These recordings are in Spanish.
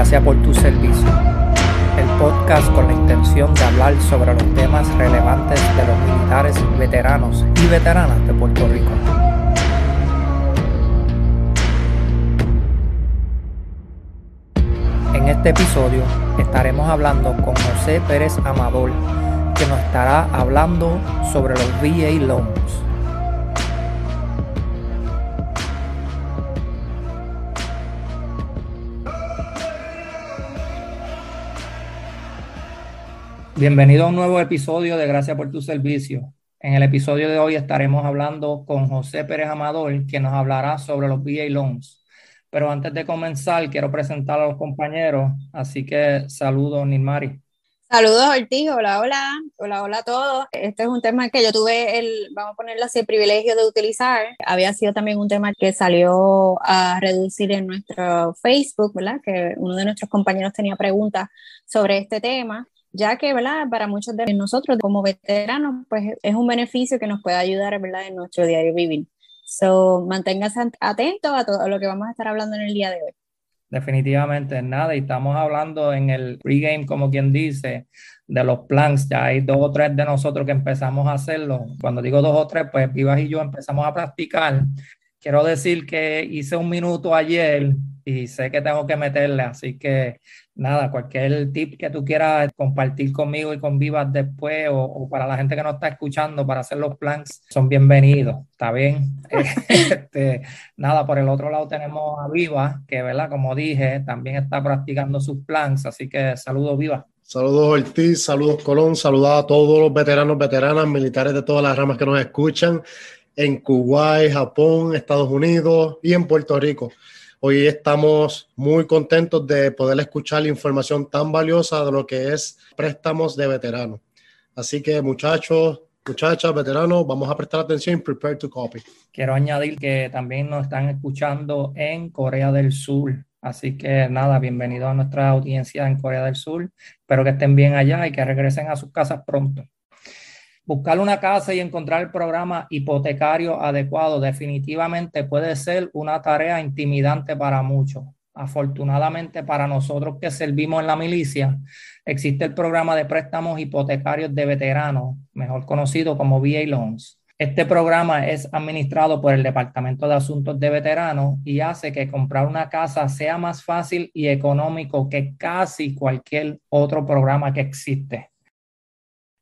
Gracias por tu servicio, el podcast con la intención de hablar sobre los temas relevantes de los militares, veteranos y veteranas de Puerto Rico. En este episodio estaremos hablando con José Pérez Amador, que nos estará hablando sobre los VA Loans. Bienvenido a un nuevo episodio de Gracias por tu servicio. En el episodio de hoy estaremos hablando con José Pérez Amador, quien nos hablará sobre los VA Loans. Pero antes de comenzar, quiero presentar a los compañeros, así que saludos, Nilmari. Saludos Ortiz, hola, hola, hola, hola a todos. Este es un tema que yo tuve el, vamos a ponerlo así, el privilegio de utilizar. Había sido también un tema que salió a reducir en nuestro Facebook, ¿verdad? Que uno de nuestros compañeros tenía preguntas sobre este tema ya que, ¿verdad? Para muchos de nosotros como veteranos, pues es un beneficio que nos puede ayudar, ¿verdad? En nuestro diario vivir. So, manténgase atento a todo lo que vamos a estar hablando en el día de hoy. Definitivamente nada, y estamos hablando en el pregame, como quien dice, de los plans. Ya hay dos o tres de nosotros que empezamos a hacerlo. Cuando digo dos o tres, pues Vivas y yo empezamos a practicar. Quiero decir que hice un minuto ayer y sé que tengo que meterle, así que nada, cualquier tip que tú quieras compartir conmigo y con Vivas después o, para la gente que nos está escuchando para hacer los plans, son bienvenidos, ¿está bien? este, nada, por el otro lado tenemos a Viva, que, ¿verdad? Como dije, también está practicando sus plans, así que saludos, Viva. Saludos Ortiz, saludos Colón, saludos a todos los veteranos, veteranas, militares de todas las ramas que nos escuchan en Kuwait, Japón, Estados Unidos y en Puerto Rico. Hoy estamos muy contentos de poder escuchar información tan valiosa de lo que es préstamos de veteranos. Así que muchachos, muchachas, veteranos, vamos a prestar atención y prepare to copy. Quiero añadir que también nos están escuchando en Corea del Sur. Así que nada, bienvenido a nuestra audiencia en Corea del Sur. Espero que estén bien allá y que regresen a sus casas pronto. Buscar una casa y encontrar el programa hipotecario adecuado definitivamente puede ser una tarea intimidante para muchos. Afortunadamente para nosotros que servimos en la milicia, existe el programa de préstamos hipotecarios de veteranos, mejor conocido como VA Loans. Este programa es administrado por el Departamento de Asuntos de Veteranos y hace que comprar una casa sea más fácil y económico que casi cualquier otro programa que existe.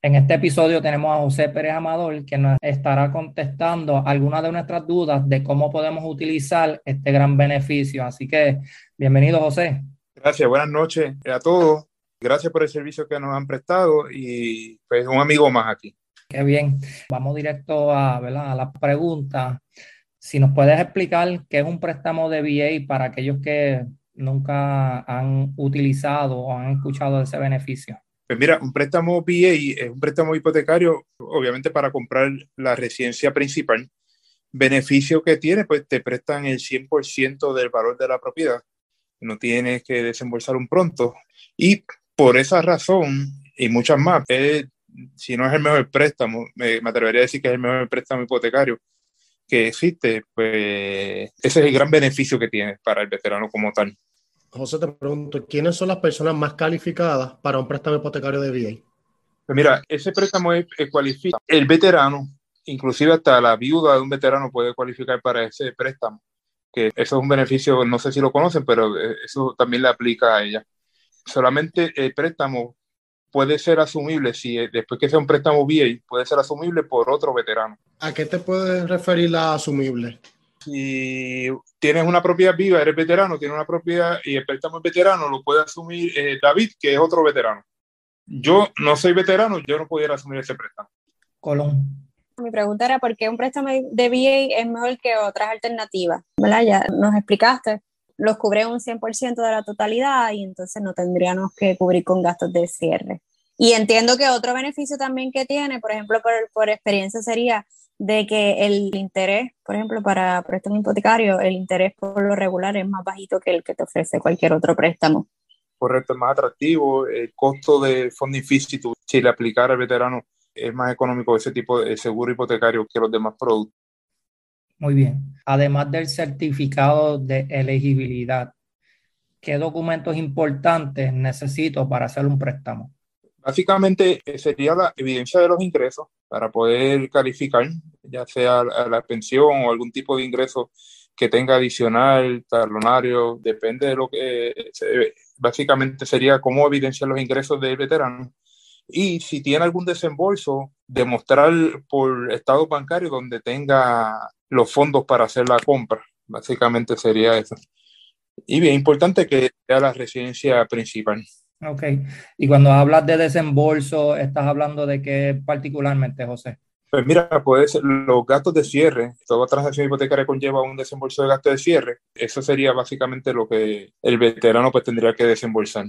En este episodio tenemos a José Pérez Amador que nos estará contestando algunas de nuestras dudas de cómo podemos utilizar este gran beneficio. Así que bienvenido José. Gracias, buenas noches a todos. Gracias por el servicio que nos han prestado y pues un amigo más aquí. Qué bien. Vamos directo a, ¿verdad? a la pregunta. Si nos puedes explicar qué es un préstamo de VA para aquellos que nunca han utilizado o han escuchado de ese beneficio. Pues mira, un préstamo VA es un préstamo hipotecario, obviamente para comprar la residencia principal. Beneficio que tiene, pues te prestan el 100% del valor de la propiedad. No tienes que desembolsar un pronto. Y por esa razón y muchas más, si no es el mejor préstamo, me, me atrevería a decir que es el mejor préstamo hipotecario que existe, pues ese es el gran beneficio que tiene para el veterano como tal. José, te pregunto, ¿quiénes son las personas más calificadas para un préstamo hipotecario de VA? Pues mira, ese préstamo es, cualifica el veterano, inclusive hasta la viuda de un veterano puede cualificar para ese préstamo, que eso es un beneficio, no sé si lo conocen, pero eh, eso también le aplica a ella. Solamente el préstamo puede ser asumible, si eh, después que sea un préstamo VA, puede ser asumible por otro veterano. ¿A qué te puedes referir la asumible? Si tienes una propiedad viva, eres veterano, tienes una propiedad y el préstamo es veterano, lo puede asumir eh, David, que es otro veterano. Yo no soy veterano, yo no pudiera asumir ese préstamo. Colón. Mi pregunta era por qué un préstamo de VA es mejor que otras alternativas, ¿verdad? Ya nos explicaste, los cubre un 100% de la totalidad y entonces no tendríamos que cubrir con gastos de cierre. Y entiendo que otro beneficio también que tiene, por ejemplo, por, por experiencia sería de que el interés, por ejemplo, para préstamo hipotecario, el interés por lo regular es más bajito que el que te ofrece cualquier otro préstamo. Correcto, es más atractivo. El costo de funding fee, si le aplicara al veterano, es más económico ese tipo de seguro hipotecario que los demás productos. Muy bien. Además del certificado de elegibilidad, ¿qué documentos importantes necesito para hacer un préstamo? Básicamente eh, sería la evidencia de los ingresos para poder calificar, ya sea la pensión o algún tipo de ingreso que tenga adicional, talonario, depende de lo que básicamente sería cómo evidenciar los ingresos del veterano. Y si tiene algún desembolso, demostrar por estado bancario donde tenga los fondos para hacer la compra. Básicamente sería eso. Y bien importante que sea la residencia principal. Ok. Y cuando hablas de desembolso, ¿estás hablando de qué particularmente, José? Pues mira, puede ser los gastos de cierre. Toda transacción hipotecaria conlleva un desembolso de gasto de cierre. Eso sería básicamente lo que el veterano pues tendría que desembolsar,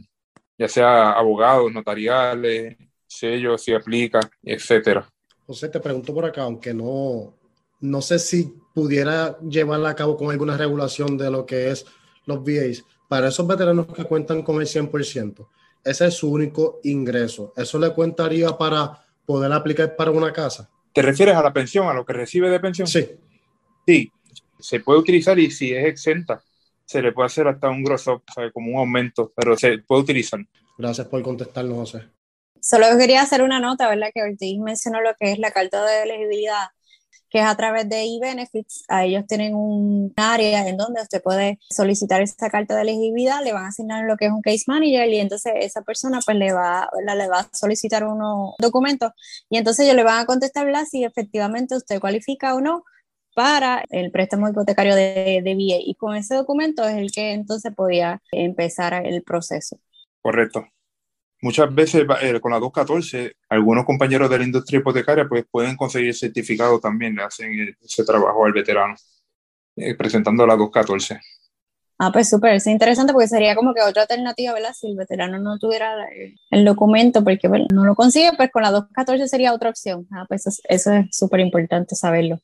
ya sea abogados, notariales, sellos, si aplica, etcétera. José, te pregunto por acá, aunque no, no sé si pudiera llevarla a cabo con alguna regulación de lo que es los VAs. Para esos veteranos que cuentan con el 100%, ese es su único ingreso. ¿Eso le cuentaría para poder aplicar para una casa? ¿Te refieres a la pensión, a lo que recibe de pensión? Sí. Sí, se puede utilizar y si es exenta, se le puede hacer hasta un gross up, como un aumento, pero se puede utilizar. Gracias por contestarnos, José. Solo quería hacer una nota, ¿verdad? Que Ortiz mencionó lo que es la carta de elegibilidad que es a través de eBenefits. A ellos tienen un área en donde usted puede solicitar esta carta de elegibilidad, le van a asignar lo que es un case manager y entonces esa persona pues le va, le va a solicitar unos documentos y entonces ellos le van a contestar si efectivamente usted cualifica o no para el préstamo hipotecario de, de VA y con ese documento es el que entonces podía empezar el proceso. Correcto. Muchas veces eh, con la 214, algunos compañeros de la industria hipotecaria pues, pueden conseguir certificado también, le hacen ese trabajo al veterano, eh, presentando la 214. Ah, pues súper, es interesante porque sería como que otra alternativa, ¿verdad? Si el veterano no tuviera el documento porque no lo consigue, pues con la 214 sería otra opción. Ah, pues eso, eso es súper importante saberlo.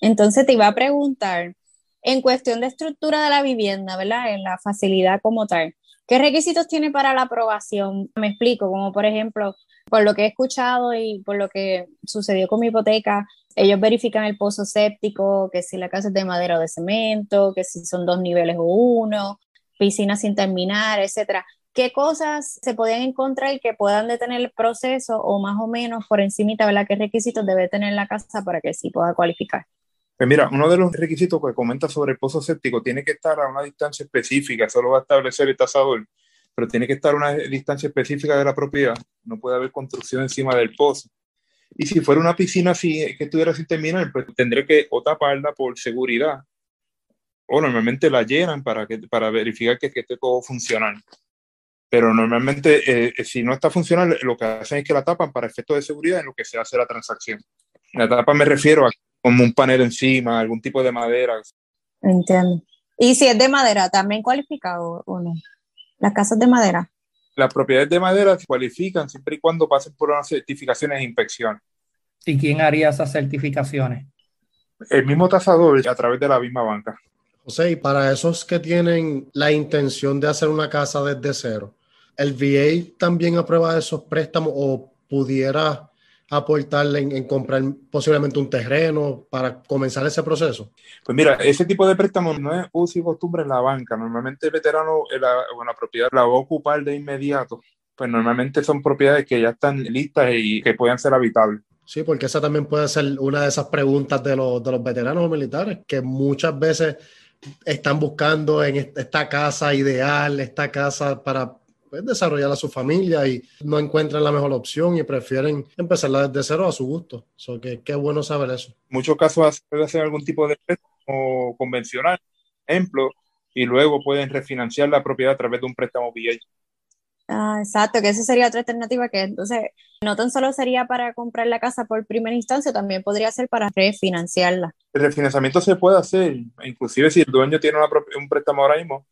Entonces te iba a preguntar, en cuestión de estructura de la vivienda, ¿verdad? En la facilidad como tal, ¿Qué requisitos tiene para la aprobación? Me explico, como por ejemplo, por lo que he escuchado y por lo que sucedió con mi hipoteca, ellos verifican el pozo séptico, que si la casa es de madera o de cemento, que si son dos niveles o uno, piscina sin terminar, etcétera. ¿Qué cosas se pueden encontrar que puedan detener el proceso o más o menos por encima, ¿verdad? ¿Qué requisitos debe tener la casa para que sí pueda cualificar? Pues mira, uno de los requisitos que comenta sobre el pozo séptico tiene que estar a una distancia específica, eso lo va a establecer el tasador, pero tiene que estar a una distancia específica de la propiedad, no puede haber construcción encima del pozo. Y si fuera una piscina así, que estuviera sin terminar, pues que o taparla por seguridad, o normalmente la llenan para, que, para verificar que, que esté todo funcional. Pero normalmente, eh, si no está funcional, lo que hacen es que la tapan para efectos de seguridad en lo que se hace la transacción. La tapa me refiero a como un panel encima, algún tipo de madera. Entiendo. ¿Y si es de madera, también cualificado o no? ¿Las casas de madera? Las propiedades de madera se cualifican siempre y cuando pasen por unas certificaciones e inspección. ¿Y quién haría esas certificaciones? El mismo tasador a través de la misma banca. José, y para esos que tienen la intención de hacer una casa desde cero, ¿el VA también aprueba esos préstamos o pudiera aportarle en, comprar posiblemente un terreno para comenzar ese proceso? Pues mira, ese tipo de préstamo no es uso y costumbre en la banca. Normalmente el veterano, la, la propiedad la va a ocupar de inmediato. Pues normalmente son propiedades que ya están listas y que puedan ser habitables. Sí, porque esa también puede ser una de esas preguntas de los, de los veteranos militares, que muchas veces están buscando en esta casa ideal, esta casa para pues, desarrollar a su familia y no encuentran la mejor opción y prefieren empezarla desde cero a su gusto. So que qué bueno saber eso. En muchos casos puede hacer algún tipo de préstamo convencional, ejemplo, y luego pueden refinanciar la propiedad a través de un préstamo VA. Ah, exacto, que esa sería otra alternativa que entonces no tan solo sería para comprar la casa por primera instancia, también podría ser para refinanciarla. El refinanciamiento se puede hacer, inclusive si el dueño tiene un préstamo ahora mismo,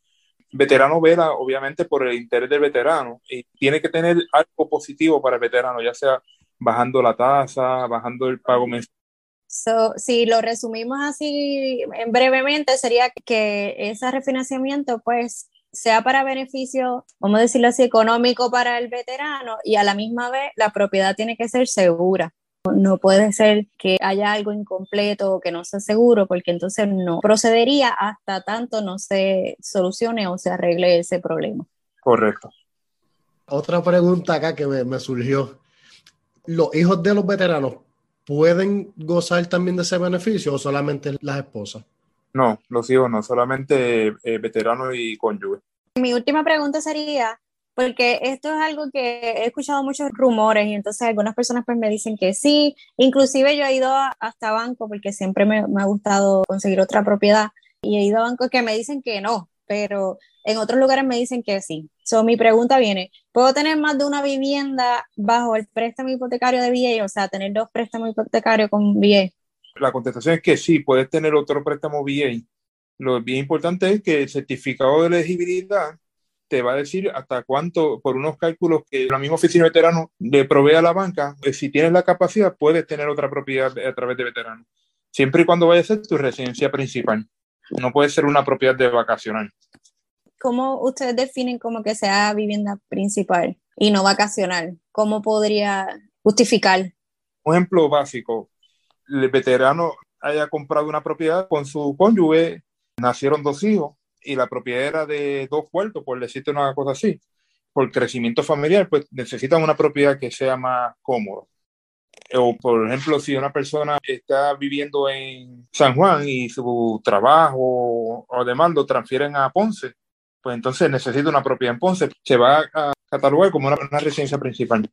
veterano vela obviamente por el interés del veterano y tiene que tener algo positivo para el veterano, ya sea bajando la tasa, bajando el pago mensual. si lo resumimos así en brevemente, sería que ese refinanciamiento pues sea para beneficio, vamos a decirlo así, económico para el veterano y a la misma vez la propiedad tiene que ser segura No puede ser que haya algo incompleto o que no sea seguro, porque entonces no procedería hasta tanto no se solucione o se arregle ese problema. Correcto. Otra pregunta acá que me, me surgió. ¿Los hijos de los veteranos pueden gozar también de ese beneficio o solamente las esposas? No, los hijos no, solamente eh, veteranos y cónyuges. Mi última pregunta sería, porque esto es algo que he escuchado muchos rumores y entonces algunas personas pues me dicen que sí, inclusive yo he ido hasta banco porque siempre me, me ha gustado conseguir otra propiedad y he ido a bancos que me dicen que no, pero en otros lugares me dicen que sí. So, mi pregunta viene, ¿puedo tener más de una vivienda bajo el préstamo hipotecario de VA? O sea, tener dos préstamos hipotecarios con VA. La contestación es que sí, puedes tener otro préstamo VA. Lo bien importante es que el certificado de elegibilidad te va a decir hasta cuánto, por unos cálculos que la misma oficina de veterano le provee a la banca, eh, si tienes la capacidad, puedes tener otra propiedad a través de veterano. Siempre y cuando vaya a ser tu residencia principal. No puede ser una propiedad de vacacional. ¿Cómo ustedes definen como que sea vivienda principal y no vacacional? ¿Cómo podría justificar? Un ejemplo básico, el veterano haya comprado una propiedad con su cónyuge, nacieron dos hijos y la propiedad era de dos cuartos, por decirte una cosa así. Por crecimiento familiar, pues necesitan una propiedad que sea más cómoda. O, por ejemplo, si una persona está viviendo en San Juan y su trabajo o demás transfieren a Ponce, pues entonces necesita una propiedad en Ponce. Se va a catalogar como una, residencia principal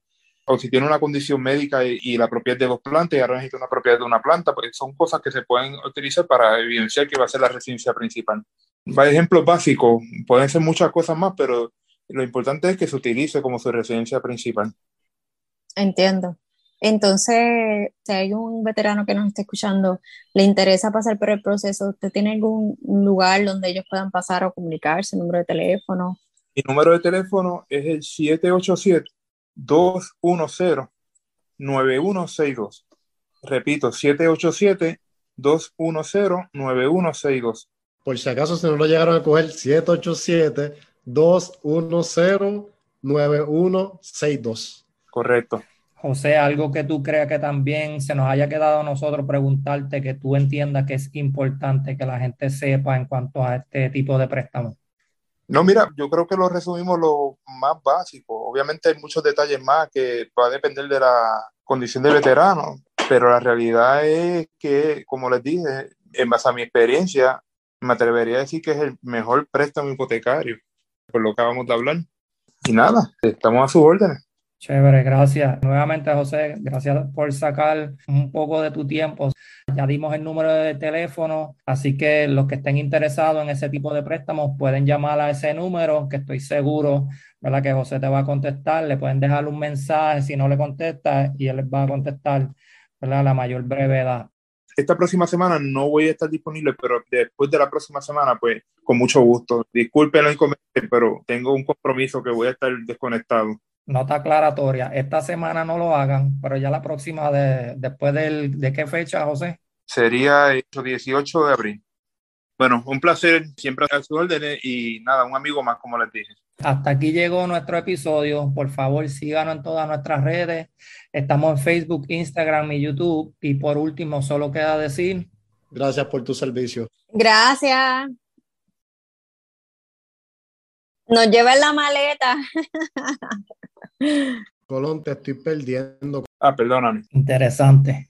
o si tiene una condición médica y, la propiedad de dos plantas y ahora necesita una propiedad de una planta, pues son cosas que se pueden utilizar para evidenciar que va a ser la residencia principal. Va ejemplos básicos, pueden ser muchas cosas más, pero lo importante es que se utilice como su residencia principal. Entiendo. Entonces, si hay un veterano que nos está escuchando, le interesa pasar por el proceso, ¿usted tiene algún lugar donde ellos puedan pasar o comunicarse, número de teléfono? Mi número de teléfono es el 787 210-9162. Repito, 787-210-9162. Por si acaso se no lo llegaron a coger, 787-210-9162. Correcto. José, algo que tú creas que también se nos haya quedado a nosotros preguntarte, que tú entiendas que es importante que la gente sepa en cuanto a este tipo de préstamos. No, mira, yo creo que lo resumimos lo más básico. Obviamente hay muchos detalles más que va a depender de la condición del veterano, pero la realidad es que, como les dije, en base a mi experiencia, me atrevería a decir que es el mejor préstamo hipotecario, por lo que acabamos de hablar. Y nada, estamos a sus órdenes. Chévere, gracias. Nuevamente, José, gracias por sacar un poco de tu tiempo. Ya dimos el número de teléfono, así que los que estén interesados en ese tipo de préstamos pueden llamar a ese número, que estoy seguro, ¿verdad? Que José te va a contestar. Le pueden dejar un mensaje si no le contesta y él va a contestar, ¿verdad? A la mayor brevedad. Esta próxima semana no voy a estar disponible, pero después de la próxima semana, pues con mucho gusto. Disculpen los inconvenientes, pero tengo un compromiso que voy a estar desconectado nota aclaratoria, esta semana no lo hagan, pero ya la próxima, de, después del, de qué fecha, José? Sería el 18 de abril. Bueno, un placer siempre a su órdenes y nada, un amigo más, como les dije. Hasta aquí llegó nuestro episodio. Por favor, síganos en todas nuestras redes. Estamos en Facebook, Instagram y YouTube. Y por último, solo queda decir. Gracias por tu servicio. Gracias. Nos lleva la maleta. Colón, te estoy perdiendo. Ah, perdóname. Interesante.